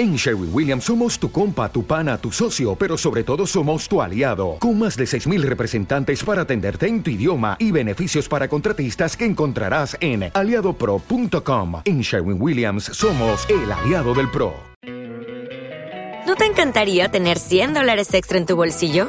En Sherwin Williams somos tu compa, tu pana, tu socio, pero sobre todo somos tu aliado, con más de 6.000 representantes para atenderte en tu idioma y beneficios para contratistas que encontrarás en aliadopro.com. En Sherwin Williams somos el aliado del PRO. ¿No te encantaría tener 100 dólares extra en tu bolsillo?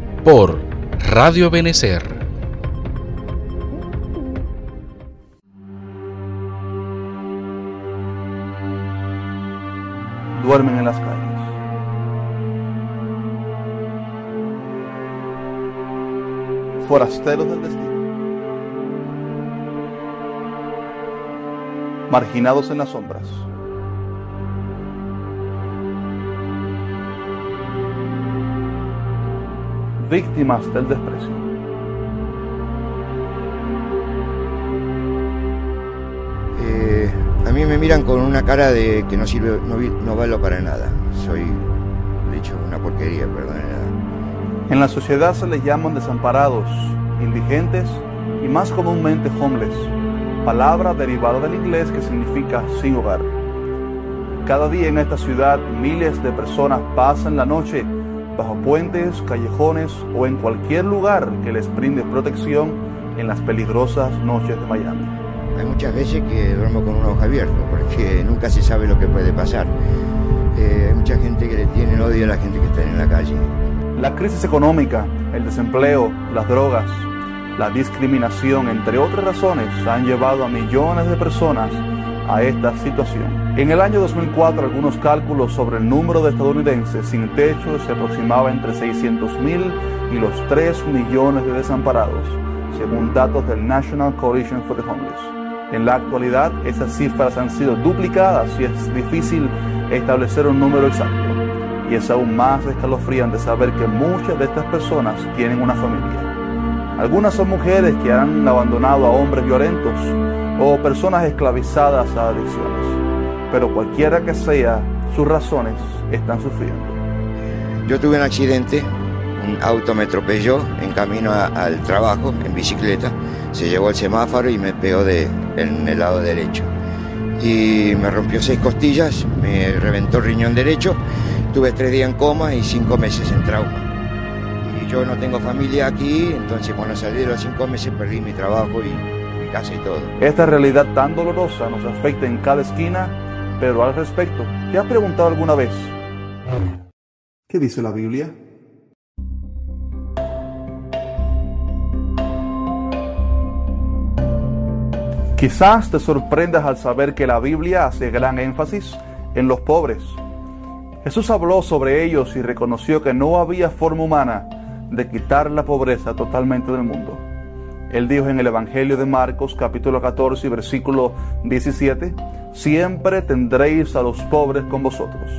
Por Radio Benecer. duermen en las calles. Forasteros del destino. Marginados en las sombras. Víctimas del desprecio. Eh, a mí me miran con una cara de que no sirve, no, no valgo para nada. Soy, de hecho, una porquería, perdón. En la sociedad se les llaman desamparados, indigentes y más comúnmente homeless, palabra derivada del inglés que significa sin hogar. Cada día en esta ciudad miles de personas pasan la noche bajo puentes, callejones o en cualquier lugar que les brinde protección en las peligrosas noches de Miami. Hay muchas veces que duermo con un ojo abierto porque nunca se sabe lo que puede pasar. Eh, hay mucha gente que le tiene odio a la gente que está en la calle. La crisis económica, el desempleo, las drogas, la discriminación, entre otras razones, han llevado a millones de personas a esta situación. En el año 2004, algunos cálculos sobre el número de estadounidenses sin techo se aproximaba entre 600 mil y los 3 millones de desamparados, según datos del National Coalition for the Homeless. En la actualidad, esas cifras han sido duplicadas y es difícil establecer un número exacto. Y es aún más escalofriante saber que muchas de estas personas tienen una familia. Algunas son mujeres que han abandonado a hombres violentos o personas esclavizadas a adicciones. Pero cualquiera que sea sus razones, están sufriendo. Yo tuve un accidente, un auto me atropelló en camino al trabajo en bicicleta, se llevó el semáforo y me pegó de, en el lado derecho. Y me rompió seis costillas, me reventó el riñón derecho, tuve tres días en coma y cinco meses en trauma. Yo no tengo familia aquí, entonces cuando salí de los cinco meses perdí mi trabajo y y todo. Esta realidad tan dolorosa nos afecta en cada esquina, pero al respecto, ¿te has preguntado alguna vez? ¿Qué dice la Biblia? Quizás te sorprendas al saber que la Biblia hace gran énfasis en los pobres. Jesús habló sobre ellos y reconoció que no había forma humana de quitar la pobreza totalmente del mundo. Él dijo en el Evangelio de Marcos capítulo 14 versículo 17, siempre tendréis a los pobres con vosotros.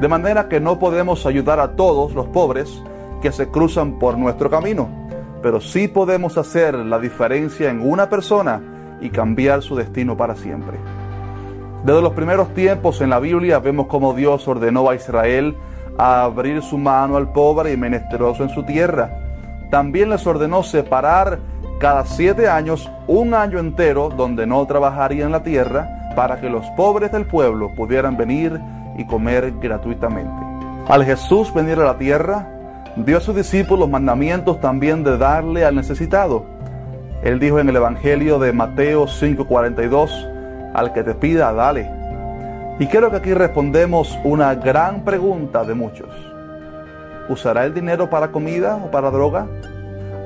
De manera que no podemos ayudar a todos los pobres que se cruzan por nuestro camino, pero sí podemos hacer la diferencia en una persona y cambiar su destino para siempre. Desde los primeros tiempos en la Biblia vemos cómo Dios ordenó a Israel a abrir su mano al pobre y menesteroso en su tierra. También les ordenó separar cada siete años un año entero donde no trabajarían la tierra para que los pobres del pueblo pudieran venir y comer gratuitamente. Al Jesús venir a la tierra, dio a sus discípulos mandamientos también de darle al necesitado. Él dijo en el Evangelio de Mateo 5:42, al que te pida, dale. Y creo que aquí respondemos una gran pregunta de muchos. ¿Usará el dinero para comida o para droga?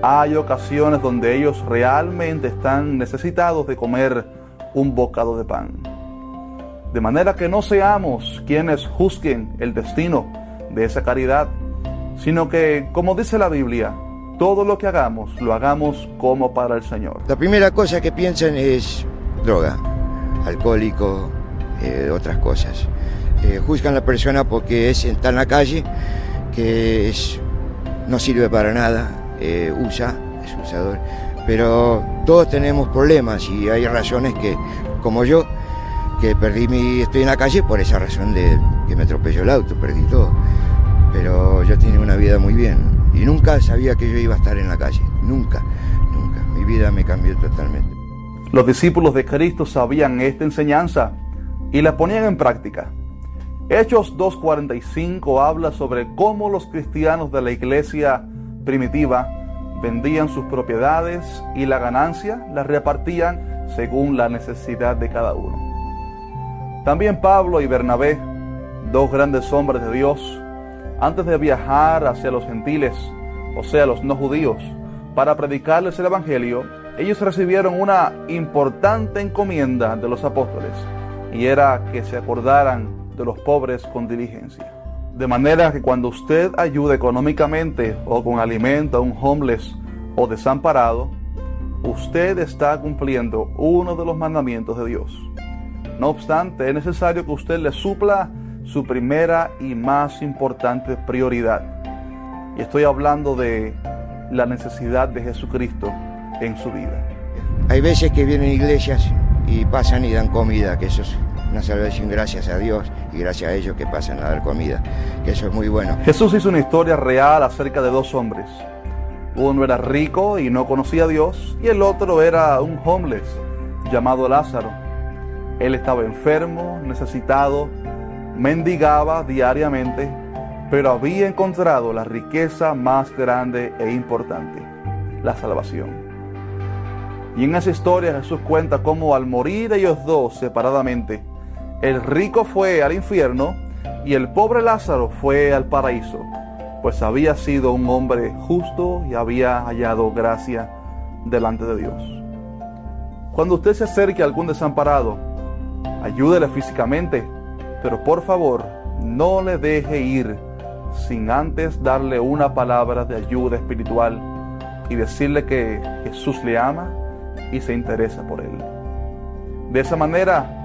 Hay ocasiones donde ellos realmente están necesitados de comer un bocado de pan. De manera que no seamos quienes juzguen el destino de esa caridad, sino que, como dice la Biblia, todo lo que hagamos lo hagamos como para el Señor. La primera cosa que piensan es droga, alcohólico, eh, otras cosas. eh, juzgan a la persona porque es, está en la calle, que no sirve para nada, eh, usa, es usador. Pero todos tenemos problemas y hay razones que, como yo, que perdí mi, estoy en la calle por esa razón de que me atropelló el auto, perdí todo. Pero yo tenía una vida muy bien y nunca sabía que yo iba a estar en la calle, nunca, nunca. Mi vida me cambió totalmente. Los discípulos de Cristo sabían esta enseñanza y la ponían en práctica. Hechos 2.45 habla sobre cómo los cristianos de la iglesia primitiva vendían sus propiedades y la ganancia la repartían según la necesidad de cada uno. También Pablo y Bernabé, dos grandes hombres de Dios, antes de viajar hacia los gentiles, o sea, los no judíos, para predicarles el Evangelio, ellos recibieron una importante encomienda de los apóstoles, y era que se acordaran de los pobres con diligencia. De manera que cuando usted ayude económicamente o con alimento a un homeless o desamparado, usted está cumpliendo uno de los mandamientos de Dios. No obstante, es necesario que usted le supla su primera y más importante prioridad. Y estoy hablando de la necesidad de Jesucristo en su vida. Hay veces que vienen iglesias y pasan y dan comida, que eso es una salvación gracias a Dios y gracias a ellos que pasan a dar comida, que eso es muy bueno. Jesús hizo una historia real acerca de dos hombres. Uno era rico y no conocía a Dios y el otro era un homeless llamado Lázaro. Él estaba enfermo, necesitado, mendigaba diariamente, pero había encontrado la riqueza más grande e importante, la salvación. Y en esa historia Jesús cuenta cómo al morir ellos dos separadamente, el rico fue al infierno y el pobre Lázaro fue al paraíso, pues había sido un hombre justo y había hallado gracia delante de Dios. Cuando usted se acerque a algún desamparado, ayúdele físicamente, pero por favor no le deje ir sin antes darle una palabra de ayuda espiritual y decirle que Jesús le ama y se interesa por él. De esa manera,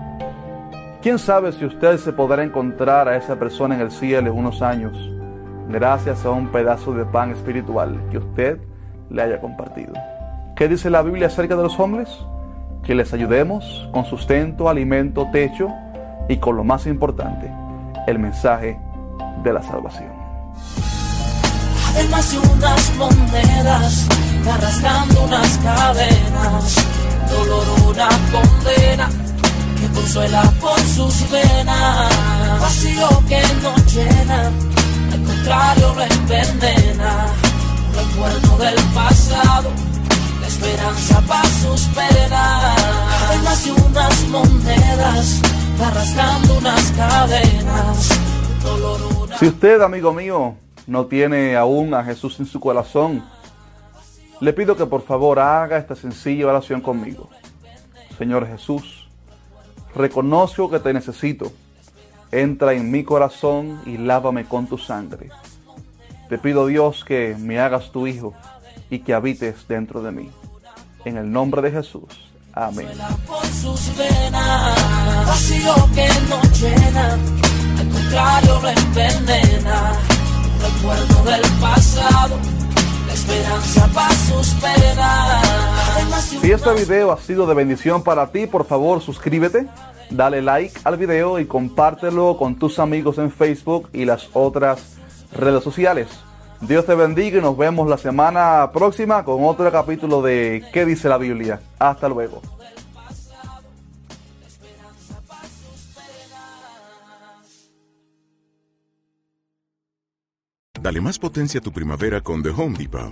quién sabe si usted se podrá encontrar a esa persona en el cielo en unos años, gracias a un pedazo de pan espiritual que usted le haya compartido. ¿Qué dice la Biblia acerca de los hombres? Que les ayudemos con sustento, alimento, techo y con lo más importante, el mensaje de la salvación. Consuela por sus venas, vacío que no llena, al contrario lo envenena, recuerdo del pasado, la esperanza para sus penas, de unas monedas, arrastrando unas cadenas, dolor una... Si usted, amigo mío, no tiene aún a Jesús en su corazón, le pido que por favor haga esta sencilla oración conmigo. Señor Jesús, reconozco que te necesito. Entra en mi corazón y lávame con tu sangre. Te pido Dios que me hagas tu hijo y que habites dentro de mí. En el nombre de Jesús. Amén. recuerdo del pasado, la esperanza. Este video ha sido de bendición para ti, por favor suscríbete, dale like al video y compártelo con tus amigos en Facebook y las otras redes sociales. Dios te bendiga y nos vemos la semana próxima con otro capítulo de ¿Qué dice la Biblia? Hasta luego. Dale más potencia a tu primavera con The Home Depot.